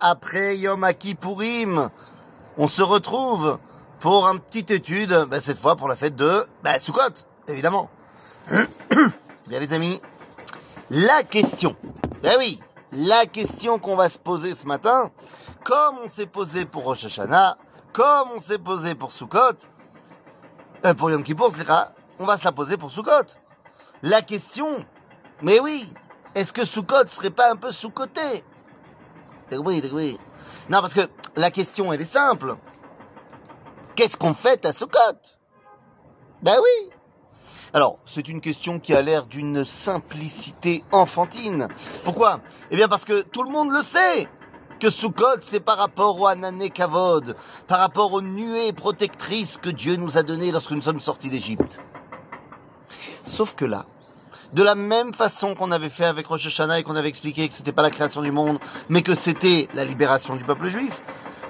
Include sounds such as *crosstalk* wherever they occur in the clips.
après Yom Kippourim, on se retrouve pour une petite étude, bah, cette fois pour la fête de bah, Sukkot, évidemment. *coughs* Bien les amis, la question, ben oui, la question qu'on va se poser ce matin, comme on s'est posé pour Rosh Hashanah, comme on s'est posé pour Sukkot, euh, pour Yom Kippour, on va se la poser pour Sukkot. La question, mais oui, est-ce que Sukkot serait pas un peu sous-côté Oui, oui. Non, parce que la question, elle est simple. Qu'est-ce qu'on fait à Sukkot Ben oui. Alors, c'est une question qui a l'air d'une simplicité enfantine. Pourquoi? Eh bien parce que tout le monde le sait que Sukkot, c'est par rapport au Anané Kavod, par rapport aux nuées protectrices que Dieu nous a données lorsque nous sommes sortis d'Égypte. Sauf que là, de la même façon qu'on avait fait avec Rosh Hashanah et qu'on avait expliqué que c'était pas la création du monde, mais que c'était la libération du peuple juif,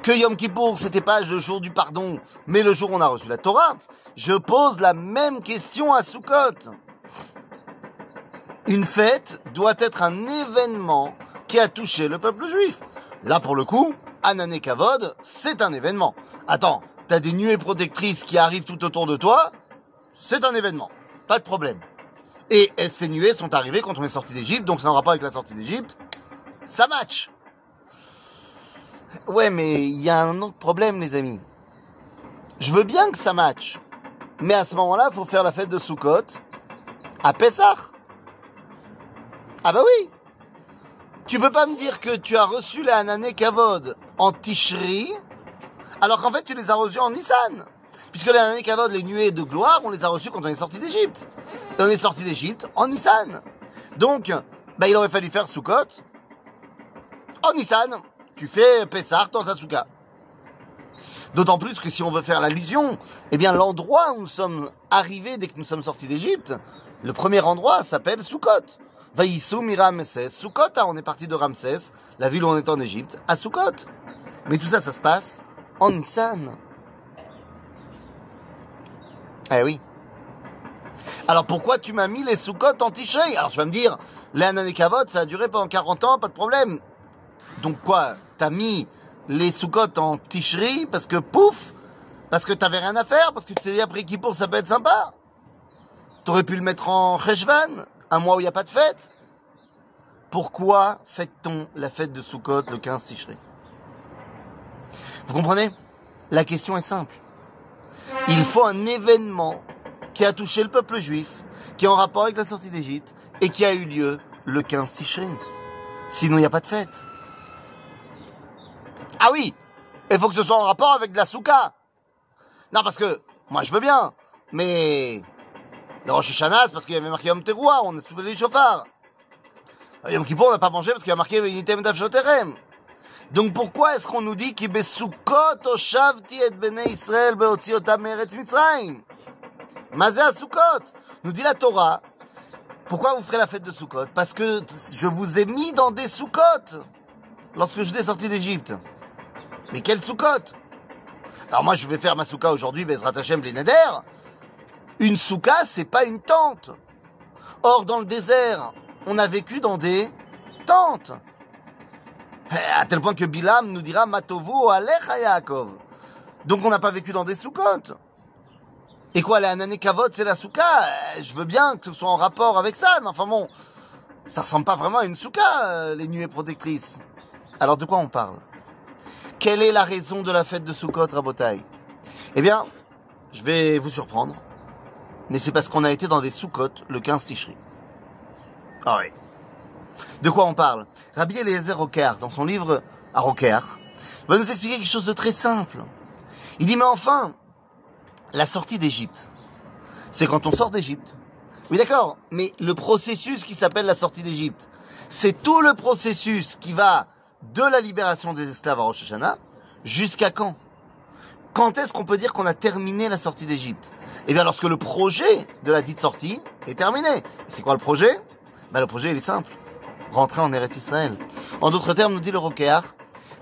que Yom Kippour, c'était pas le jour du pardon, mais le jour où on a reçu la Torah, je pose la même question à Sukkot. Une fête doit être un événement qui a touché le peuple juif. Là, pour le coup, Anané Kavod, c'est un événement. Attends, t'as des nuées protectrices qui arrivent tout autour de toi, c'est un événement. Pas de problème. Et ces nuées sont arrivées quand on est sorti d'Égypte, donc ça n'a rapport avec la sortie d'Égypte. Ça match. Ouais, mais il y a un autre problème, les amis. Je veux bien que ça match. Mais à ce moment-là, il faut faire la fête de Sukkot à Pessah. Ah bah oui. Tu peux pas me dire que tu as reçu les Hanané Kavod en Tishri, alors qu'en fait tu les as reçus en Nissan. Puisque les Hanané Kavod, les nuées de gloire, on les a reçus quand on est sorti d'Égypte. Et on est sorti d'Égypte en Nissan. Donc, bah, il aurait fallu faire Sukkot en Nissan. Tu fais Pessah dans Sasuka. D'autant plus que si on veut faire l'allusion, eh bien l'endroit où nous sommes arrivés dès que nous sommes sortis d'Égypte, le premier endroit s'appelle Sukkot. Vaïsou Ramsès. Sukkot, hein, on est parti de Ramsès, la ville où on est en Égypte, à Sukkot. Mais tout ça, ça se passe en Nissan. Eh oui. Alors pourquoi tu m'as mis les Sukkot en Tishrei Alors tu vas me dire, les Ananekavot, ça a duré pendant 40 ans, pas de problème. Donc quoi T'as mis les Sukkot en Tishrei parce que pouf Parce que t'avais rien à faire Parce que tu t'es dit après qui pour ça peut être sympa T'aurais pu le mettre en Cheshvan un mois où il n'y a pas de fête Pourquoi fête-t-on la fête de Sukkot le 15 Tishrei Vous comprenez? La question est simple. Il faut un événement qui a touché le peuple juif, qui est en rapport avec la sortie d'Égypte et qui a eu lieu le 15 Tishrei. Sinon, il n'y a pas de fête. Ah oui, il faut que ce soit en rapport avec de la souka. Non, parce que moi je veux bien, mais le Rosh Hashanah, parce qu'il y avait marqué Yom Teruah, on a soufflé les chauffards. Yom Kippur, on n'a pas mangé parce qu'il y a marqué Venitem Davshoterem. Donc pourquoi est-ce qu'on nous dit qu'il besukot oshavti et bnei Israël beotiotam eretz Mitzrayim? Mazé Sukkot? Nous dit la Torah. Pourquoi vous ferez la fête de Sukkot? Parce que je vous ai mis dans des Sukkot lorsque je suis sorti d'Égypte. Mais quel Sukkot? Alors moi je vais faire ma souka aujourd'hui, Bezrat Hashem Blinéder. Une souka, c'est pas une tente. Or, dans le désert, on a vécu dans des tentes. À tel point que Bilam nous dira Matovu Alecha Yaakov. Donc on n'a pas vécu dans des soukotes. Et quoi, la Kavod, c'est la souka Je veux bien que ce soit en rapport avec ça, mais enfin bon, ça ressemble pas vraiment à une souka, les nuées protectrices. Alors de quoi on parle? Quelle est la raison de la fête de Sukkot, Rabotai? Eh bien, je vais vous surprendre mais c'est parce qu'on a été dans des sous le 15 Tishri. Ah oui. De quoi on parle Rabbi Eliezer Roker, dans son livre à Roker, va nous expliquer quelque chose de très simple. Il dit, mais enfin, la sortie d'Égypte, c'est quand on sort d'Égypte. Oui, d'accord, mais le processus qui s'appelle la sortie d'Égypte, c'est tout le processus qui va de la libération des esclaves à Rosh Hashanah jusqu'à quand? Quand est-ce qu'on peut dire qu'on a terminé la sortie d'Égypte? Eh bien, lorsque le projet de la dite sortie est terminé. C'est quoi le projet? Ben, Le projet, il est simple. Rentrer en Eretz Israël. En d'autres termes, nous dit le Rokéar,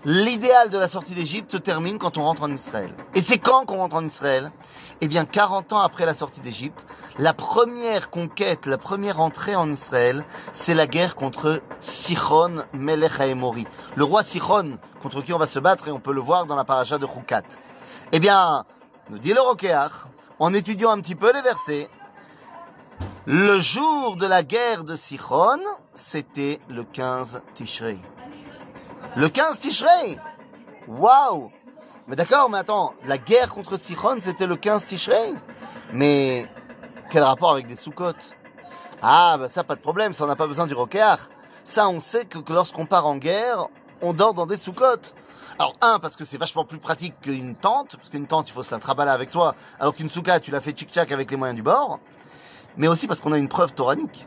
L'idéal de la sortie d'Égypte se termine quand on rentre en Israël. Et c'est quand qu'on rentre en Israël? Eh bien, 40 ans après la sortie d'Égypte, la première conquête, la première entrée en Israël, c'est la guerre contre Sichon Melech Haemori. Le roi Sichon, contre qui on va se battre, et on peut le voir dans la paracha de Chukat. Eh bien, nous dit le Rokéach, en étudiant un petit peu les versets, le jour de la guerre de Sichon, c'était le 15 Tishrei. Le 15 Tishrei Waouh Mais d'accord, mais attends, la guerre contre Sichon, c'était le 15 Tishrei? Mais quel rapport avec des sous-côtes Ah, bah ça, pas de problème, ça, on n'a pas besoin du roquear. Ça, on sait que, lorsqu'on part en guerre, on dort dans des sous-côtes. Alors, un, parce que c'est vachement plus pratique qu'une tente, parce qu'une tente, il faut se la avec soi, alors qu'une souka, tu la fais tchic-tchac avec les moyens du bord, mais aussi parce qu'on a une preuve toranique.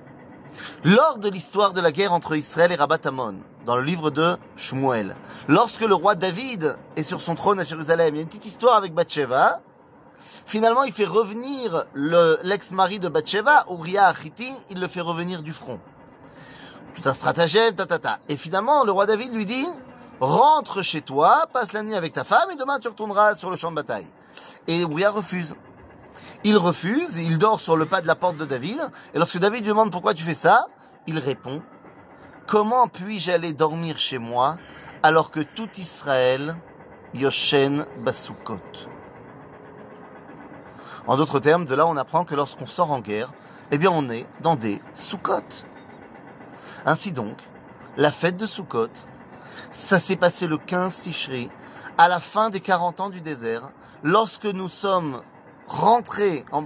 Lors de l'histoire de la guerre entre Israël et Rabat Amon, dans le livre de Shmuel, lorsque le roi David est sur son trône à Jérusalem, il y a une petite histoire avec Bathsheba. Finalement, il fait revenir l'ex-mari de Bathsheba, Uriah Achiti, il le fait revenir du front. Tout un stratagème, ta, ta, ta. Et finalement, le roi David lui dit, rentre chez toi, passe la nuit avec ta femme et demain tu retourneras sur le champ de bataille. Et Uriah refuse. Il refuse, il dort sur le pas de la porte de David, et lorsque David lui demande pourquoi tu fais ça, il répond, comment puis-je aller dormir chez moi alors que tout Israël, Yoshen Basukot? En d'autres termes, de là on apprend que lorsqu'on sort en guerre, eh bien on est dans des Sukkot. Ainsi donc, la fête de Sukkot, ça s'est passé le 15 Tishri, à la fin des 40 ans du désert, lorsque nous sommes rentrer en,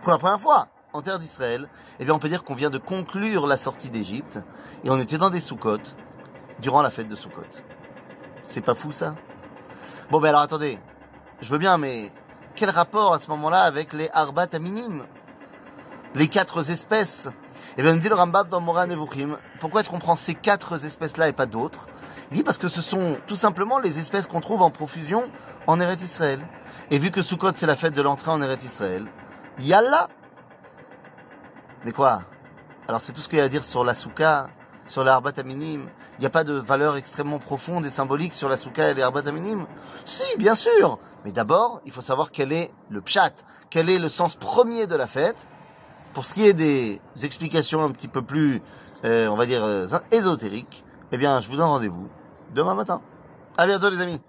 pour la première fois en terre d'Israël, eh bien on peut dire qu'on vient de conclure la sortie d'Égypte et on était dans des sous-côtes durant la fête de Sukkot. C'est pas fou ça? Bon ben alors attendez, je veux bien mais quel rapport à ce moment-là avec les Arbat Aminim? Les quatre espèces. Eh bien, dit le Rambam dans Moran Nevuchim, pourquoi est-ce qu'on prend ces quatre espèces-là et pas d'autres Il dit parce que ce sont tout simplement les espèces qu'on trouve en profusion en Eretz Israël. Et vu que Sukkot c'est la fête de l'entrée en Eretz Israël, Yalla Mais quoi? Alors c'est tout ce qu'il y a à dire sur la Souka, sur l'Arbat Aminim. Il n'y a pas de valeur extrêmement profonde et symbolique sur la Souka et les Arbat Aminim? Si, bien sûr. Mais d'abord, il faut savoir quel est le pshat, quel est le sens premier de la fête? Pour ce qui est des explications un petit peu plus, euh, on va dire, euh, ésotériques, eh bien, je vous donne rendez-vous demain matin. À bientôt les amis